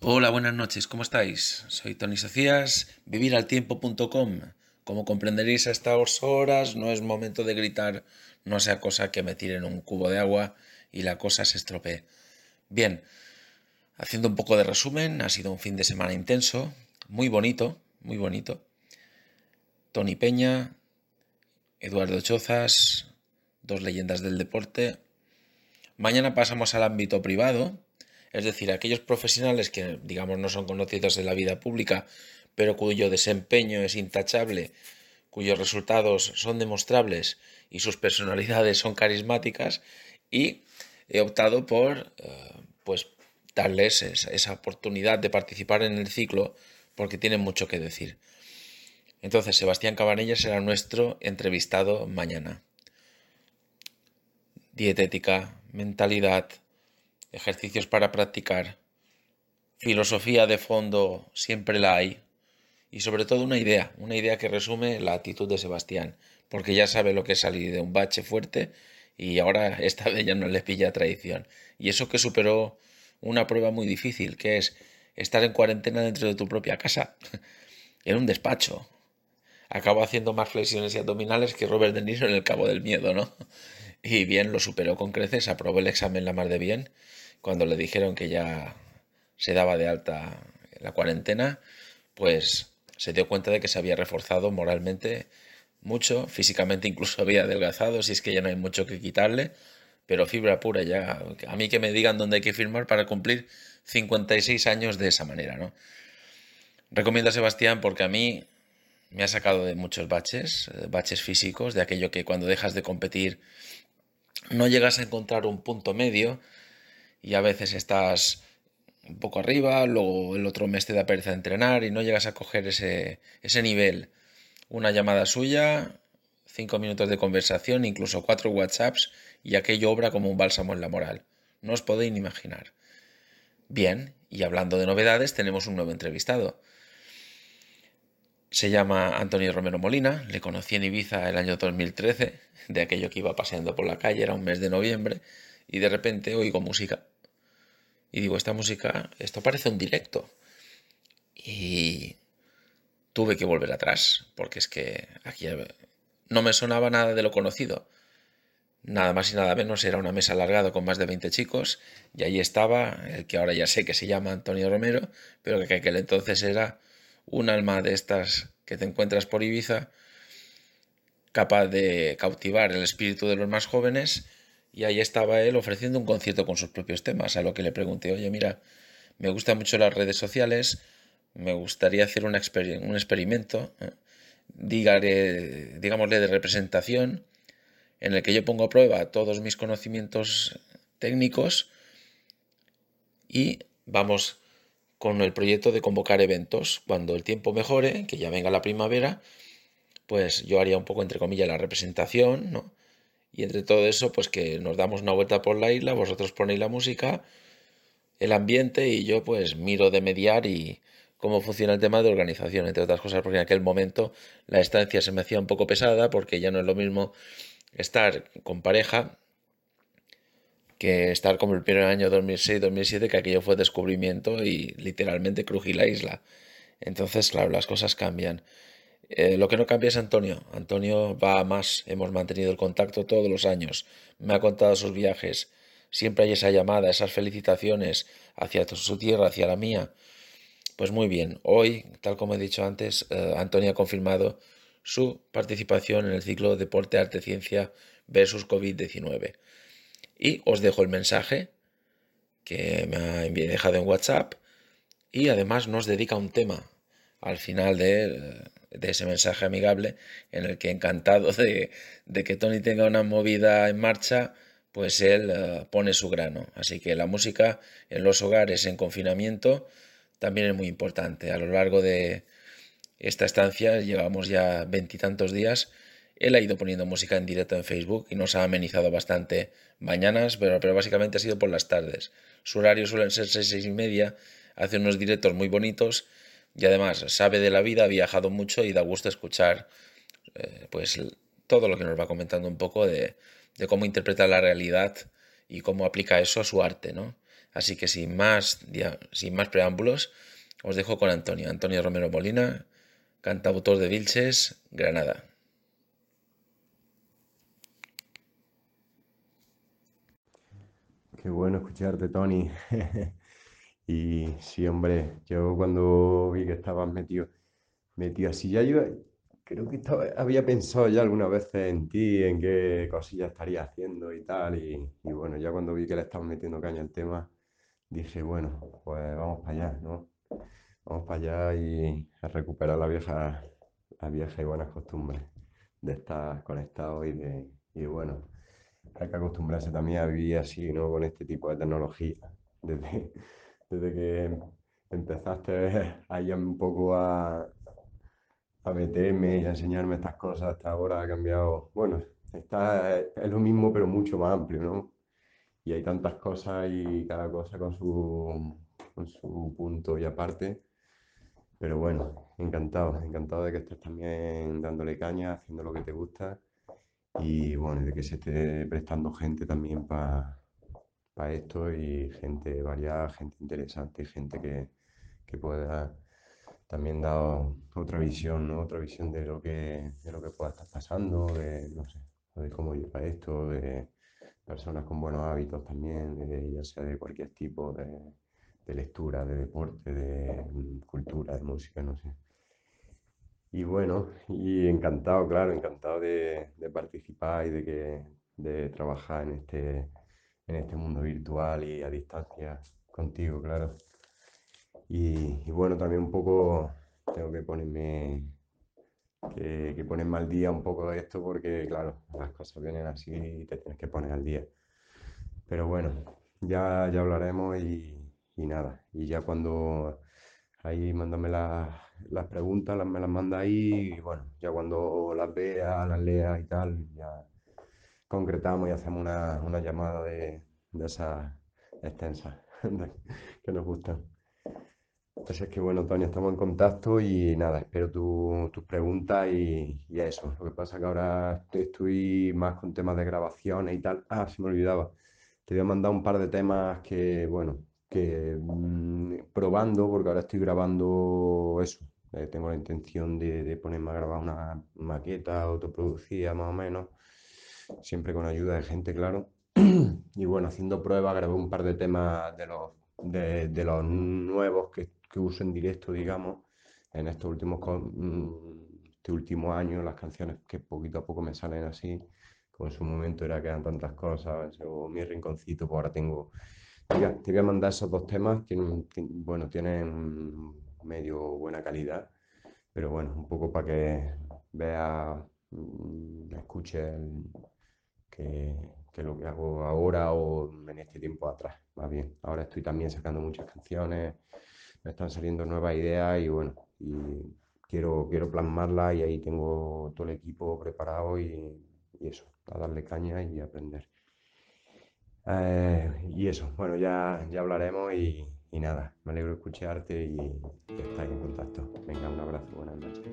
Hola, buenas noches, ¿cómo estáis? Soy Tony Socias, viviraltiempo.com. Como comprenderéis a estas horas, no es momento de gritar, no sea cosa que me tiren un cubo de agua y la cosa se estropee. Bien, haciendo un poco de resumen, ha sido un fin de semana intenso, muy bonito, muy bonito. Tony Peña, Eduardo Chozas, dos leyendas del deporte, Mañana pasamos al ámbito privado, es decir, aquellos profesionales que, digamos, no son conocidos en la vida pública, pero cuyo desempeño es intachable, cuyos resultados son demostrables y sus personalidades son carismáticas, y he optado por, eh, pues, darles esa oportunidad de participar en el ciclo porque tienen mucho que decir. Entonces, Sebastián Cabanellas será nuestro entrevistado mañana. Dietética, mentalidad, ejercicios para practicar, filosofía de fondo siempre la hay y sobre todo una idea, una idea que resume la actitud de Sebastián, porque ya sabe lo que es salir de un bache fuerte y ahora esta vez ya no le pilla traición. Y eso que superó una prueba muy difícil, que es estar en cuarentena dentro de tu propia casa, en un despacho. Acabo haciendo más flexiones y abdominales que Robert De Niro en el Cabo del Miedo, ¿no? Y bien, lo superó con creces, aprobó el examen la más de bien. Cuando le dijeron que ya se daba de alta la cuarentena, pues se dio cuenta de que se había reforzado moralmente mucho, físicamente incluso había adelgazado, si es que ya no hay mucho que quitarle, pero fibra pura ya. A mí que me digan dónde hay que firmar para cumplir 56 años de esa manera, ¿no? Recomiendo a Sebastián porque a mí me ha sacado de muchos baches, eh, baches físicos, de aquello que cuando dejas de competir no llegas a encontrar un punto medio y a veces estás un poco arriba, luego el otro mes te da pereza entrenar y no llegas a coger ese, ese nivel. Una llamada suya, cinco minutos de conversación, incluso cuatro WhatsApps y aquello obra como un bálsamo en la moral. No os podéis ni imaginar. Bien, y hablando de novedades, tenemos un nuevo entrevistado. Se llama Antonio Romero Molina, le conocí en Ibiza el año 2013, de aquello que iba paseando por la calle, era un mes de noviembre, y de repente oigo música. Y digo, esta música, esto parece un directo. Y tuve que volver atrás, porque es que aquí no me sonaba nada de lo conocido. Nada más y nada menos era una mesa alargada con más de 20 chicos, y allí estaba el que ahora ya sé que se llama Antonio Romero, pero que aquel entonces era un alma de estas que te encuentras por Ibiza, capaz de cautivar el espíritu de los más jóvenes, y ahí estaba él ofreciendo un concierto con sus propios temas, a lo que le pregunté, oye, mira, me gustan mucho las redes sociales, me gustaría hacer un, experimento, ¿eh? digámosle de representación, en el que yo pongo a prueba todos mis conocimientos técnicos y vamos con el proyecto de convocar eventos. Cuando el tiempo mejore, que ya venga la primavera, pues yo haría un poco, entre comillas, la representación, ¿no? Y entre todo eso, pues que nos damos una vuelta por la isla, vosotros ponéis la música, el ambiente y yo pues miro de mediar y cómo funciona el tema de organización, entre otras cosas, porque en aquel momento la estancia se me hacía un poco pesada porque ya no es lo mismo estar con pareja que estar como el primer año 2006-2007, que aquello fue descubrimiento y literalmente crují la isla. Entonces, claro, las cosas cambian. Eh, lo que no cambia es Antonio. Antonio va a más. Hemos mantenido el contacto todos los años. Me ha contado sus viajes. Siempre hay esa llamada, esas felicitaciones hacia su tierra, hacia la mía. Pues muy bien. Hoy, tal como he dicho antes, eh, Antonio ha confirmado su participación en el ciclo Deporte, Arte, Ciencia versus COVID-19. Y os dejo el mensaje que me ha dejado en WhatsApp y además nos dedica un tema al final de, ese mensaje amigable en el que encantado de, que Tony tenga una movida en marcha, pues él eh, pone su grano. Así que la música en los hogares en confinamiento también es muy importante. A lo largo de esta estancia, llevamos ya veintitantos días, él ha ido poniendo música en directo en Facebook y nos ha amenizado bastante mañanas, pero, pero básicamente ha sido por las tardes. Su horario suelen ser seis, seis y media, hace unos directos muy bonitos y además sabe de la vida, ha viajado mucho y da gusto escuchar eh, pues todo lo que nos va comentando un poco de, de cómo interpreta la realidad y cómo aplica eso a su arte, ¿no? Así que sin más, sin más preámbulos, os dejo con Antonio, Antonio Romero Molina, cantautor de Vilches, Granada. Qué bueno escucharte, Tony. y sí, hombre, yo cuando vi que estabas metido, metido así, ya yo creo que había pensado ya algunas veces en ti, en qué cosillas estaría haciendo y tal, y, bueno, ya cuando vi que le estabas metiendo caña al tema, dije, bueno, pues vamos para allá, ¿no? Vamos para allá y a recuperar la vieja, la vieja y buenas costumbres de estar conectado y de, y bueno, hay que acostumbrarse también a vivir así, ¿no? Con este tipo de tecnología. Desde, desde que empezaste ahí un poco a, a meterme y a enseñarme estas cosas hasta ahora ha cambiado. Bueno, está, es lo mismo pero mucho más amplio, ¿no? Y hay tantas cosas y cada cosa con su, con su punto y aparte. Pero bueno, encantado, encantado de que estés también dándole caña, haciendo lo que te gusta y bueno, de que se esté prestando gente también para esto y gente variada, gente interesante, gente que, que pueda también dar otra visión, ¿no? Otra visión de lo que, de lo que pueda estar pasando, de, no sé, de cómo lleva esto, de personas con buenos hábitos también, ya sea de cualquier tipo de, de lectura, de deporte, de mm, cultura, de música, no sé. Y bueno, y encantado, claro, encantado de, participar y de, que, de trabajar en este, en este mundo virtual y a distancia contigo, claro. Y, bueno, también un poco tengo que ponerme, que, que ponerme al día un poco de esto porque, claro, las cosas vienen así y te tienes que poner al día. Pero bueno, ya, ya hablaremos y, y nada. Y ya cuando ahí mándame las las preguntas, las, me las manda ahí y bueno, ya cuando las vea, las lea y tal, ya concretamos y hacemos una, una llamada de, de esas extensas que nos gustan. Entonces es que bueno, Tony, estamos en contacto y nada, espero tus preguntas y, y, eso. Lo que pasa es que ahora estoy más con temas de grabaciones y tal. Ah, se me olvidaba. Te voy a mandar un par de temas que, bueno, que mm, probando, porque ahora estoy grabando eso, eh, tengo la intención de, ponerme a grabar una maqueta autoproducida más o menos, siempre con ayuda de gente, claro. y bueno, haciendo pruebas, grabé un par de temas de los, de, los nuevos que, que, uso en directo, digamos, en estos últimos, mm, este último año, las canciones que poquito a poco me salen así, como en su momento era que eran tantas cosas, o mi rinconcito, pues ahora tengo... Te voy a mandar esos dos temas, tienen, bueno, tienen medio buena calidad, pero bueno, un poco para que vea, mm, escuche que, que, lo que hago ahora o en este tiempo atrás, más bien. Ahora estoy también sacando muchas canciones, me están saliendo nuevas ideas y bueno, y quiero, quiero plasmarlas y ahí tengo todo el equipo preparado y, y eso, a darle caña y aprender. Eh, y eso, bueno, ya, ya hablaremos y, y nada, me alegro de escucharte y de estar en contacto. Venga, un abrazo, buenas noches.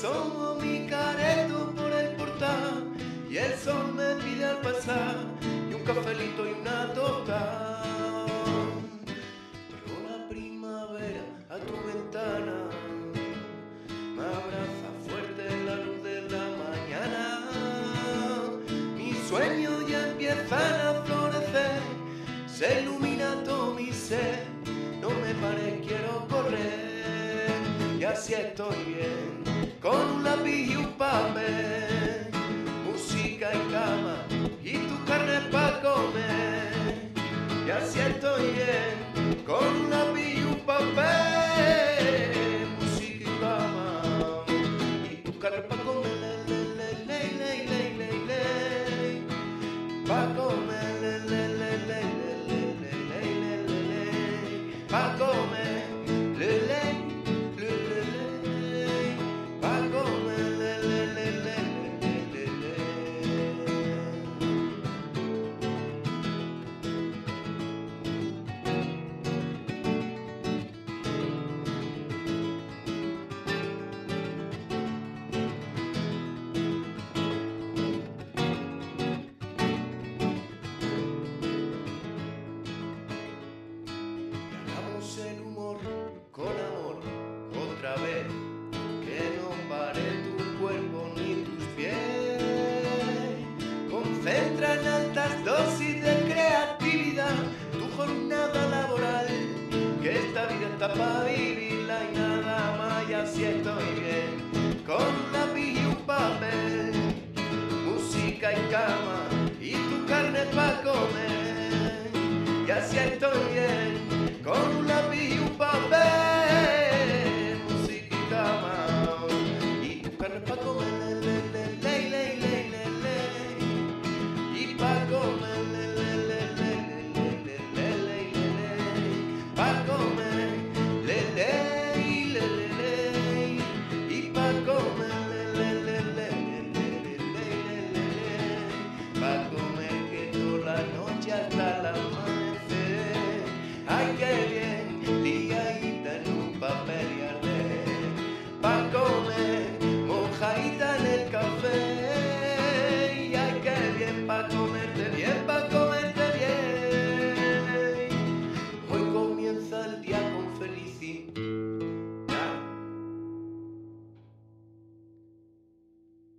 So will me así estoy bien, con un lápiz y un papel, música y cama y tu carne para comer. Y así estoy bien, con un lápiz y un papel, jornada laboral. Que esta vida está para vivirla y nada más. Y así estoy bien. Con lápiz y un papel. Música y cama y tu carne para comer. Y así estoy bien, con un lápiz again.